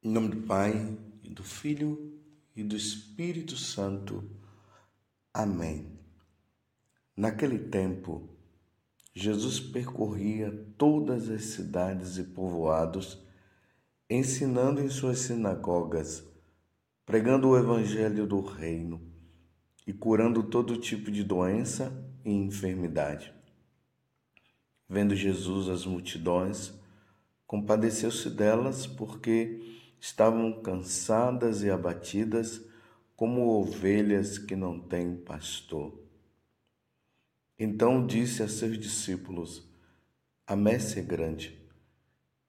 Em nome do Pai, e do Filho e do Espírito Santo. Amém. Naquele tempo, Jesus percorria todas as cidades e povoados, ensinando em suas sinagogas, pregando o evangelho do reino e curando todo tipo de doença e enfermidade. Vendo Jesus as multidões, compadeceu-se delas porque estavam cansadas e abatidas como ovelhas que não têm pastor. Então disse a seus discípulos: A messe é grande,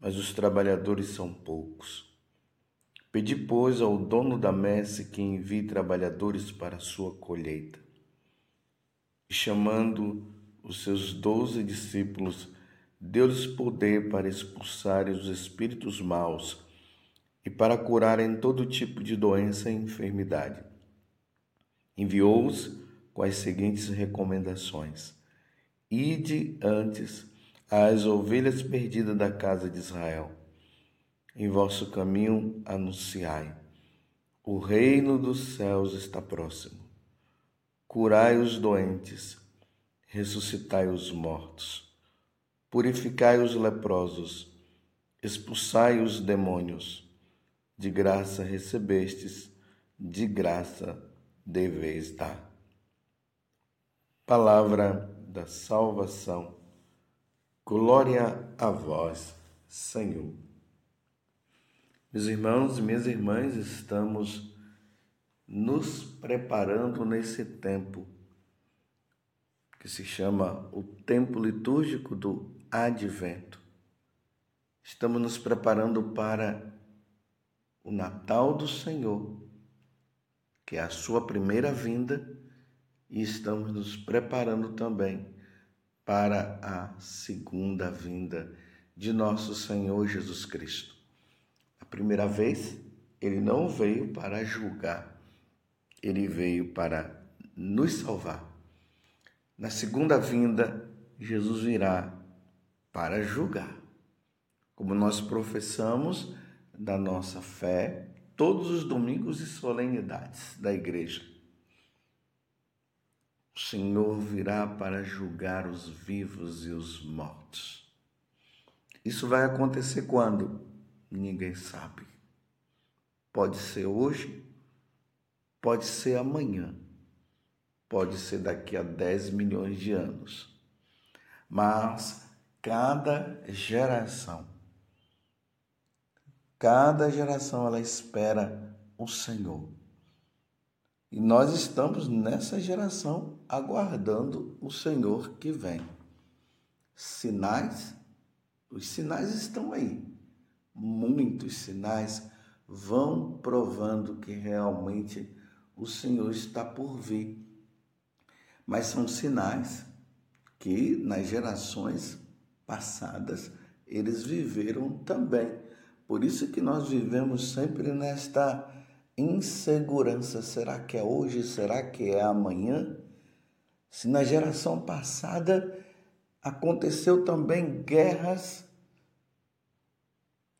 mas os trabalhadores são poucos. Pedi, pois, ao dono da messe que envie trabalhadores para a sua colheita. E chamando os seus doze discípulos, deu-lhes poder para expulsar os espíritos maus e para curarem todo tipo de doença e enfermidade. Enviou-os com as seguintes recomendações: Ide antes às ovelhas perdidas da casa de Israel. Em vosso caminho anunciai: o reino dos céus está próximo. Curai os doentes, ressuscitai os mortos, purificai os leprosos, expulsai os demônios de graça recebestes, de graça deveis dar. Palavra da salvação. Glória a vós, Senhor. Meus irmãos e minhas irmãs, estamos nos preparando nesse tempo que se chama o tempo litúrgico do Advento. Estamos nos preparando para o Natal do Senhor, que é a sua primeira vinda, e estamos nos preparando também para a segunda vinda de nosso Senhor Jesus Cristo. A primeira vez, ele não veio para julgar, ele veio para nos salvar. Na segunda vinda, Jesus virá para julgar. Como nós professamos, da nossa fé todos os domingos e solenidades da igreja. O Senhor virá para julgar os vivos e os mortos. Isso vai acontecer quando? Ninguém sabe. Pode ser hoje, pode ser amanhã, pode ser daqui a 10 milhões de anos. Mas cada geração Cada geração ela espera o Senhor. E nós estamos nessa geração aguardando o Senhor que vem. Sinais, os sinais estão aí. Muitos sinais vão provando que realmente o Senhor está por vir. Mas são sinais que nas gerações passadas eles viveram também. Por isso que nós vivemos sempre nesta insegurança. Será que é hoje? Será que é amanhã? Se na geração passada aconteceu também guerras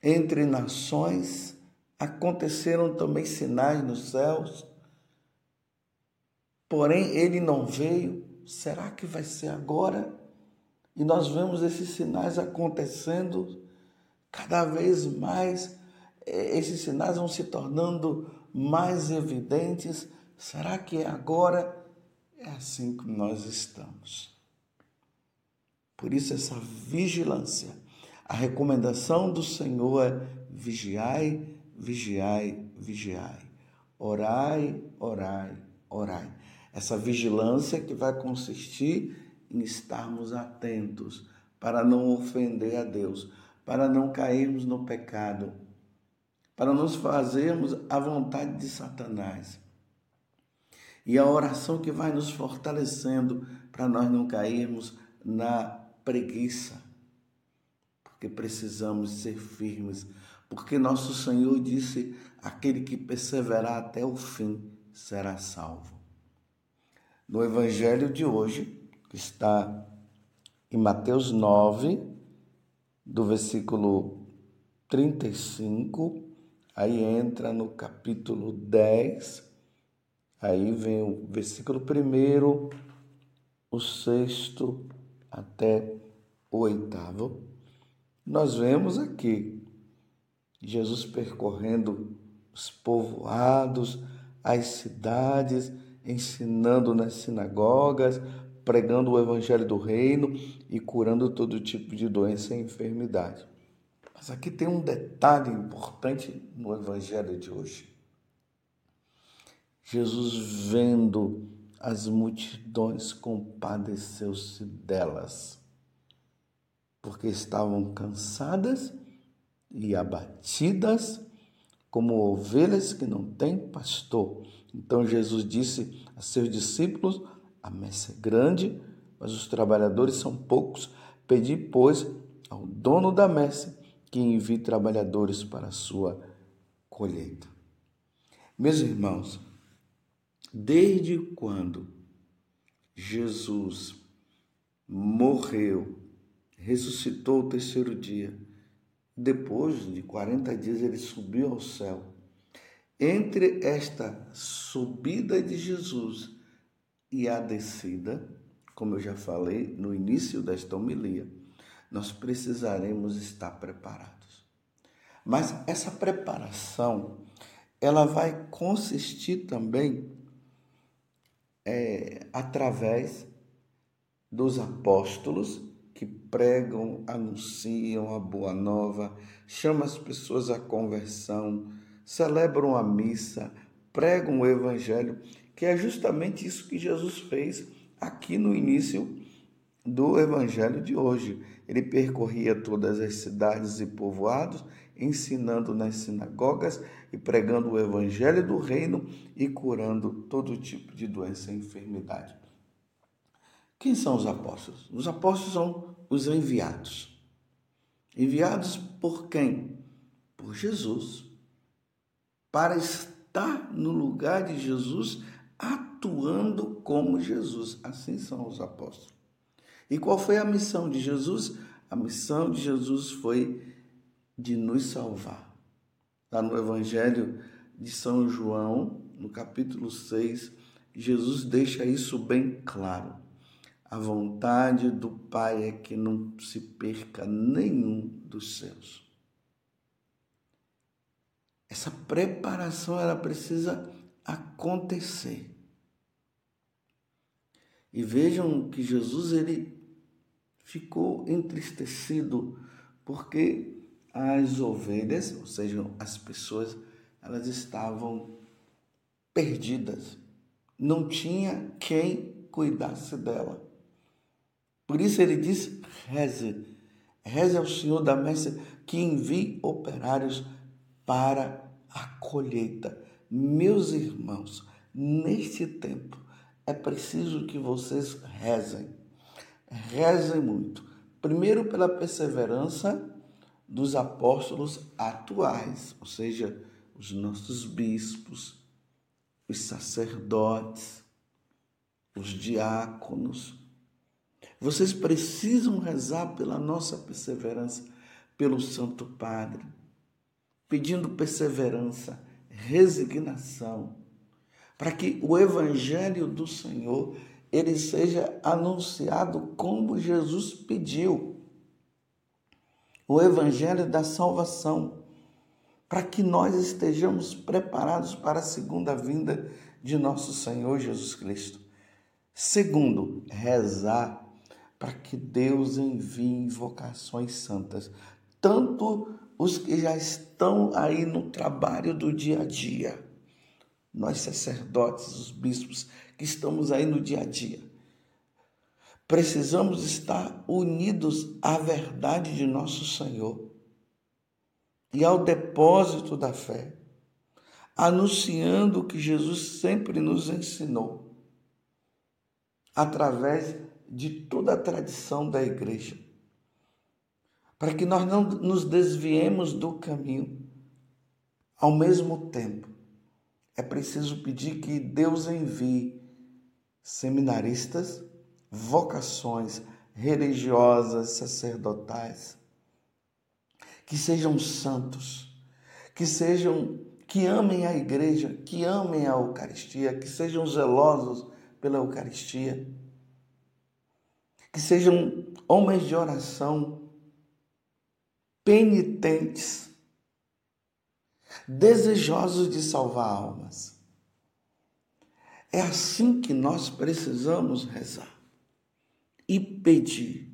entre nações, aconteceram também sinais nos céus. Porém, ele não veio. Será que vai ser agora? E nós vemos esses sinais acontecendo Cada vez mais é, esses sinais vão se tornando mais evidentes. Será que agora? É assim que nós estamos. Por isso, essa vigilância. A recomendação do Senhor é vigiai, vigiai, vigiai. Orai, orai, orai. Essa vigilância que vai consistir em estarmos atentos para não ofender a Deus, para não cairmos no pecado, para nos fazermos a vontade de Satanás. E a oração que vai nos fortalecendo para nós não cairmos na preguiça, porque precisamos ser firmes, porque nosso Senhor disse: aquele que perseverar até o fim será salvo. No Evangelho de hoje, que está em Mateus 9, do versículo 35 Aí entra no capítulo 10, aí vem o versículo primeiro, o sexto até o oitavo. Nós vemos aqui Jesus percorrendo os povoados, as cidades, ensinando nas sinagogas, pregando o evangelho do reino e curando todo tipo de doença e enfermidade. Mas aqui tem um detalhe importante no evangelho de hoje. Jesus, vendo as multidões, compadeceu-se delas, porque estavam cansadas e abatidas como ovelhas que não têm pastor. Então Jesus disse a seus discípulos: A messe é grande, mas os trabalhadores são poucos. Pedi, pois, ao dono da messe que envie trabalhadores para a sua colheita. Meus irmãos, desde quando Jesus morreu, ressuscitou o terceiro dia, depois de 40 dias ele subiu ao céu. Entre esta subida de Jesus e a descida, como eu já falei no início desta homilia, nós precisaremos estar preparados. Mas essa preparação, ela vai consistir também é, através dos apóstolos que pregam, anunciam a boa nova, chamam as pessoas à conversão, celebram a missa, pregam o evangelho, que é justamente isso que Jesus fez aqui no início do evangelho de hoje. Ele percorria todas as cidades e povoados, ensinando nas sinagogas e pregando o evangelho do reino e curando todo tipo de doença e enfermidade. Quem são os apóstolos? Os apóstolos são os enviados. Enviados por quem? Por Jesus. Para estar no lugar de Jesus, atuando como Jesus. Assim são os apóstolos. E qual foi a missão de Jesus? A missão de Jesus foi de nos salvar. Lá no Evangelho de São João, no capítulo 6, Jesus deixa isso bem claro. A vontade do Pai é que não se perca nenhum dos seus. Essa preparação ela precisa acontecer. E vejam que Jesus ele ficou entristecido porque as ovelhas, ou seja, as pessoas, elas estavam perdidas. Não tinha quem cuidasse dela. Por isso ele diz: reze, reze ao Senhor da messe que envie operários para a colheita. Meus irmãos, neste tempo é preciso que vocês rezem. Rezem muito. Primeiro, pela perseverança dos apóstolos atuais, ou seja, os nossos bispos, os sacerdotes, os diáconos, vocês precisam rezar pela nossa perseverança, pelo Santo Padre, pedindo perseverança, resignação, para que o evangelho do Senhor ele seja anunciado como Jesus pediu. O evangelho da salvação, para que nós estejamos preparados para a segunda vinda de nosso Senhor Jesus Cristo. Segundo, rezar para que Deus envie vocações santas, tanto os que já estão aí no trabalho do dia a dia, nós sacerdotes, os bispos que estamos aí no dia a dia. Precisamos estar unidos à verdade de nosso Senhor e ao depósito da fé, anunciando o que Jesus sempre nos ensinou, através de toda a tradição da igreja, para que nós não nos desviemos do caminho. Ao mesmo tempo, é preciso pedir que Deus envie seminaristas, vocações religiosas, sacerdotais, que sejam santos, que sejam que amem a igreja, que amem a Eucaristia, que sejam zelosos pela Eucaristia, que sejam homens de oração, penitentes, desejosos de salvar almas. É assim que nós precisamos rezar e pedir.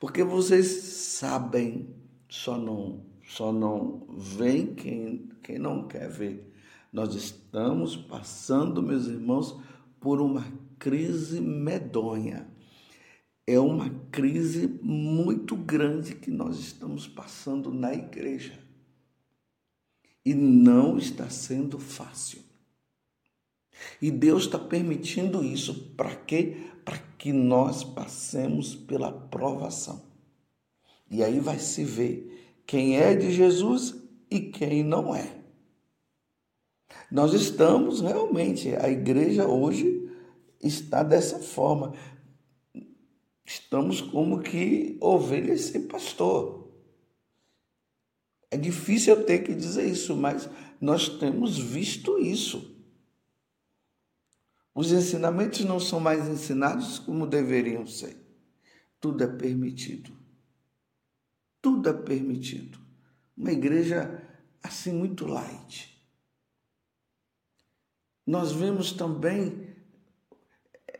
Porque vocês sabem, só não, só não vem quem, quem não quer ver. Nós estamos passando, meus irmãos, por uma crise medonha. É uma crise muito grande que nós estamos passando na igreja. E não está sendo fácil. E Deus está permitindo isso para quê? Para que nós passemos pela provação. E aí vai se ver quem é de Jesus e quem não é. Nós estamos realmente, a igreja hoje está dessa forma. Estamos como que ovelhas sem pastor. É difícil eu ter que dizer isso, mas nós temos visto isso. Os ensinamentos não são mais ensinados como deveriam ser. Tudo é permitido. Tudo é permitido. Uma igreja assim muito light. Nós vemos também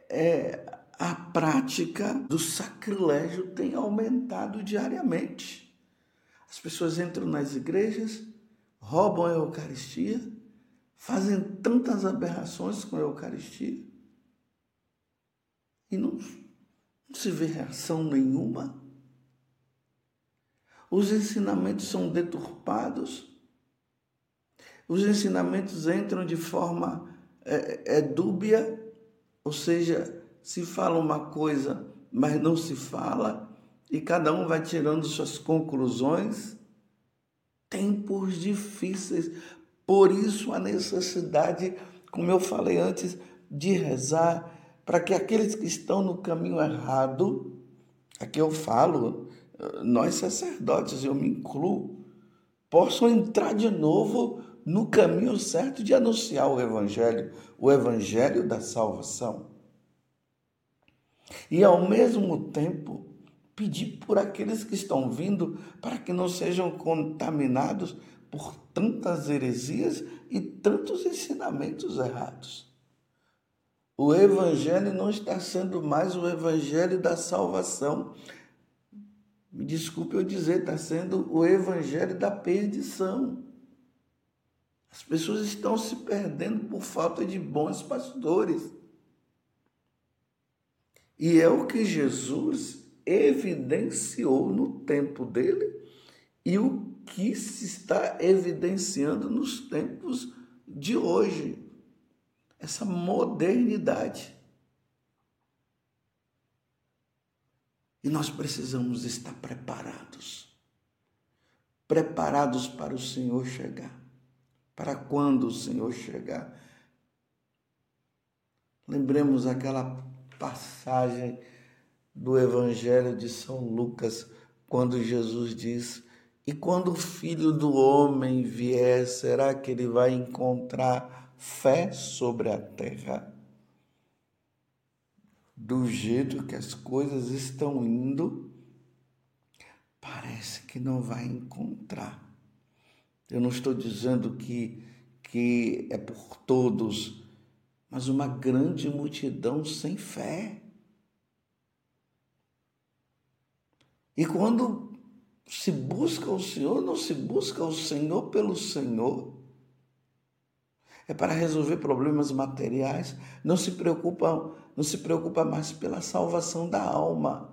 é, a prática do sacrilégio tem aumentado diariamente. As pessoas entram nas igrejas, roubam a Eucaristia, fazem tantas aberrações com a Eucaristia e não, não se vê reação nenhuma. Os ensinamentos são deturpados, os ensinamentos entram de forma é, é dúbia, ou seja, se fala uma coisa, mas não se fala, e cada um vai tirando suas conclusões. Tempos difíceis, por isso a necessidade, como eu falei antes, de rezar para que aqueles que estão no caminho errado, aqui eu falo, nós sacerdotes, eu me incluo, possam entrar de novo no caminho certo de anunciar o Evangelho, o Evangelho da salvação. E ao mesmo tempo, pedir por aqueles que estão vindo para que não sejam contaminados por tantas heresias e tantos ensinamentos errados. O Evangelho não está sendo mais o Evangelho da salvação. Me desculpe eu dizer, está sendo o Evangelho da perdição. As pessoas estão se perdendo por falta de bons pastores. E é o que Jesus evidenciou no tempo dele e o que se está evidenciando nos tempos de hoje. Essa modernidade. E nós precisamos estar preparados preparados para o Senhor chegar para quando o Senhor chegar. Lembremos aquela passagem do Evangelho de São Lucas, quando Jesus diz: E quando o filho do homem vier, será que ele vai encontrar fé sobre a terra? Do jeito que as coisas estão indo, parece que não vai encontrar. Eu não estou dizendo que, que é por todos, mas uma grande multidão sem fé. E quando se busca o Senhor, não se busca o Senhor pelo Senhor. É para resolver problemas materiais, não se preocupa, não se preocupa mais pela salvação da alma.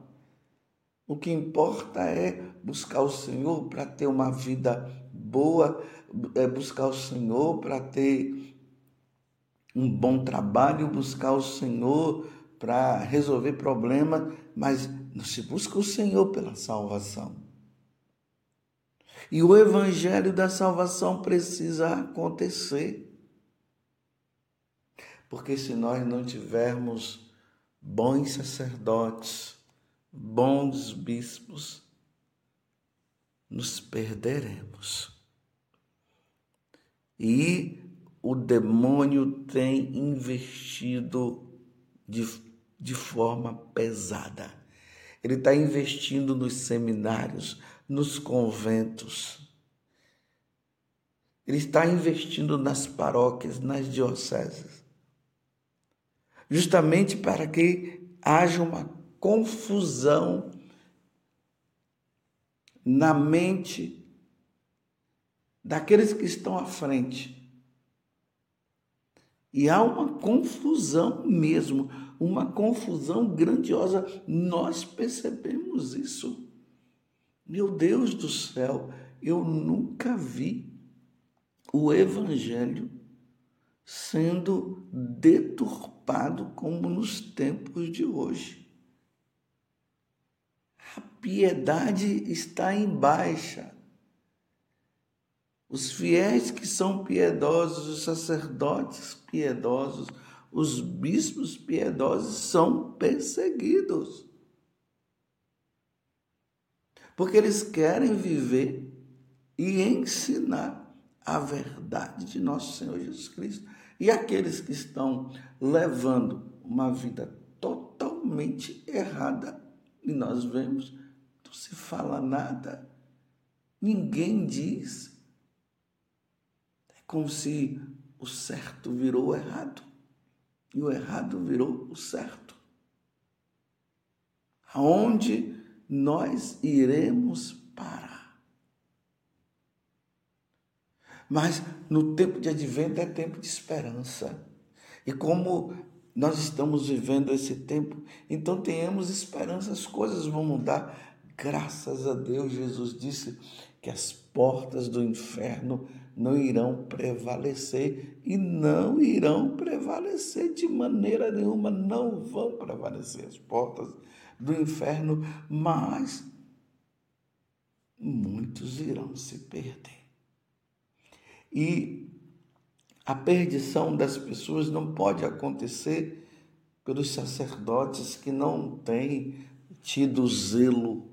O que importa é buscar o Senhor para ter uma vida boa, é buscar o Senhor para ter um bom trabalho, buscar o Senhor para resolver problemas, mas se busca o Senhor pela salvação. E o evangelho da salvação precisa acontecer. Porque se nós não tivermos bons sacerdotes, bons bispos, nos perderemos. E o demônio tem investido de, de forma pesada. Ele está investindo nos seminários, nos conventos. Ele está investindo nas paróquias, nas dioceses. Justamente para que haja uma confusão na mente daqueles que estão à frente. E há uma confusão mesmo, uma confusão grandiosa. Nós percebemos isso. Meu Deus do céu, eu nunca vi o Evangelho sendo deturpado como nos tempos de hoje. A piedade está em baixa. Os fiéis que são piedosos, os sacerdotes piedosos, os bispos piedosos são perseguidos. Porque eles querem viver e ensinar a verdade de nosso Senhor Jesus Cristo. E aqueles que estão levando uma vida totalmente errada, e nós vemos, não se fala nada, ninguém diz, como se o certo virou errado e o errado virou o certo. Aonde nós iremos parar? Mas no tempo de advento é tempo de esperança. E como nós estamos vivendo esse tempo, então tenhamos esperança, as coisas vão mudar. Graças a Deus, Jesus disse que as portas do inferno não irão prevalecer e não irão prevalecer de maneira nenhuma, não vão prevalecer as portas do inferno, mas muitos irão se perder. E a perdição das pessoas não pode acontecer pelos sacerdotes que não têm tido zelo.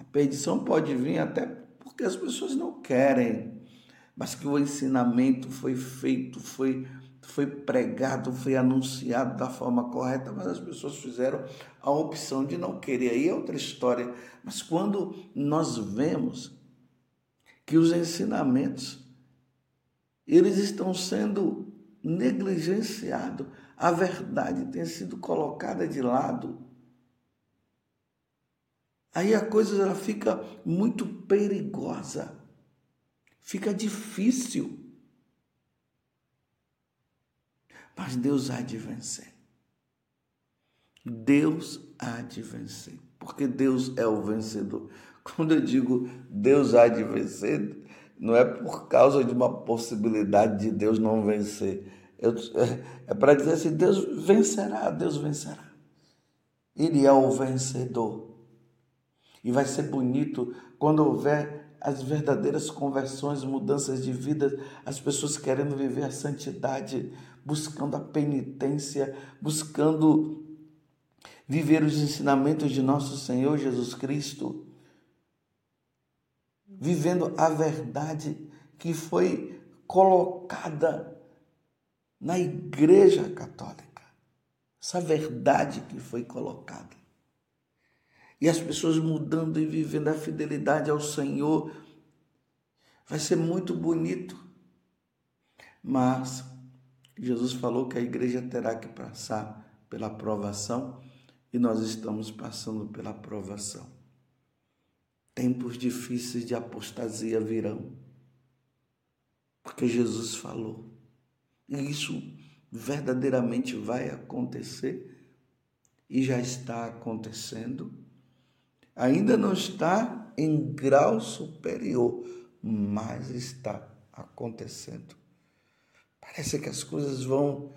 A perdição pode vir até porque as pessoas não querem, mas que o ensinamento foi feito, foi, foi pregado, foi anunciado da forma correta, mas as pessoas fizeram a opção de não querer. Aí é outra história. Mas quando nós vemos que os ensinamentos eles estão sendo negligenciados, a verdade tem sido colocada de lado, Aí a coisa ela fica muito perigosa, fica difícil. Mas Deus há de vencer. Deus há de vencer, porque Deus é o vencedor. Quando eu digo Deus há de vencer, não é por causa de uma possibilidade de Deus não vencer. Eu, é, é para dizer assim: Deus vencerá, Deus vencerá. Ele é o vencedor. E vai ser bonito quando houver as verdadeiras conversões, mudanças de vida, as pessoas querendo viver a santidade, buscando a penitência, buscando viver os ensinamentos de nosso Senhor Jesus Cristo, vivendo a verdade que foi colocada na Igreja Católica. Essa verdade que foi colocada e as pessoas mudando e vivendo a fidelidade ao Senhor. Vai ser muito bonito. Mas Jesus falou que a igreja terá que passar pela provação e nós estamos passando pela provação. Tempos difíceis de apostasia virão, porque Jesus falou. E isso verdadeiramente vai acontecer e já está acontecendo ainda não está em grau superior, mas está acontecendo. Parece que as coisas vão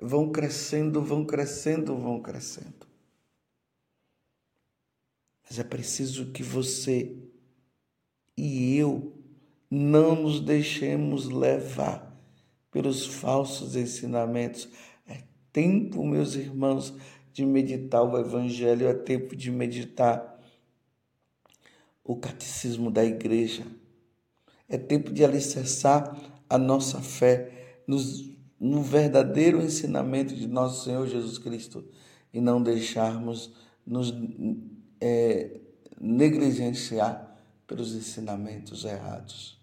vão crescendo, vão crescendo, vão crescendo. Mas é preciso que você e eu não nos deixemos levar pelos falsos ensinamentos. É tempo, meus irmãos, de meditar o Evangelho, é tempo de meditar o catecismo da igreja. É tempo de alicerçar a nossa fé nos, no verdadeiro ensinamento de nosso Senhor Jesus Cristo e não deixarmos nos é, negligenciar pelos ensinamentos errados.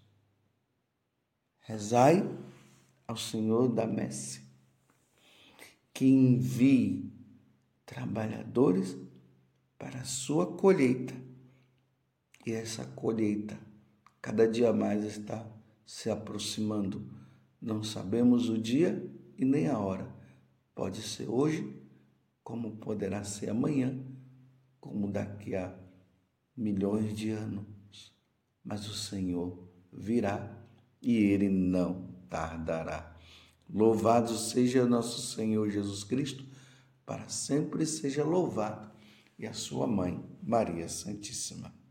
Rezai ao Senhor da messe que envie trabalhadores para a sua colheita. E essa colheita cada dia mais está se aproximando. Não sabemos o dia e nem a hora. Pode ser hoje, como poderá ser amanhã, como daqui a milhões de anos. Mas o Senhor virá e ele não tardará. Louvado seja nosso Senhor Jesus Cristo, para sempre seja louvado, e a sua mãe, Maria Santíssima.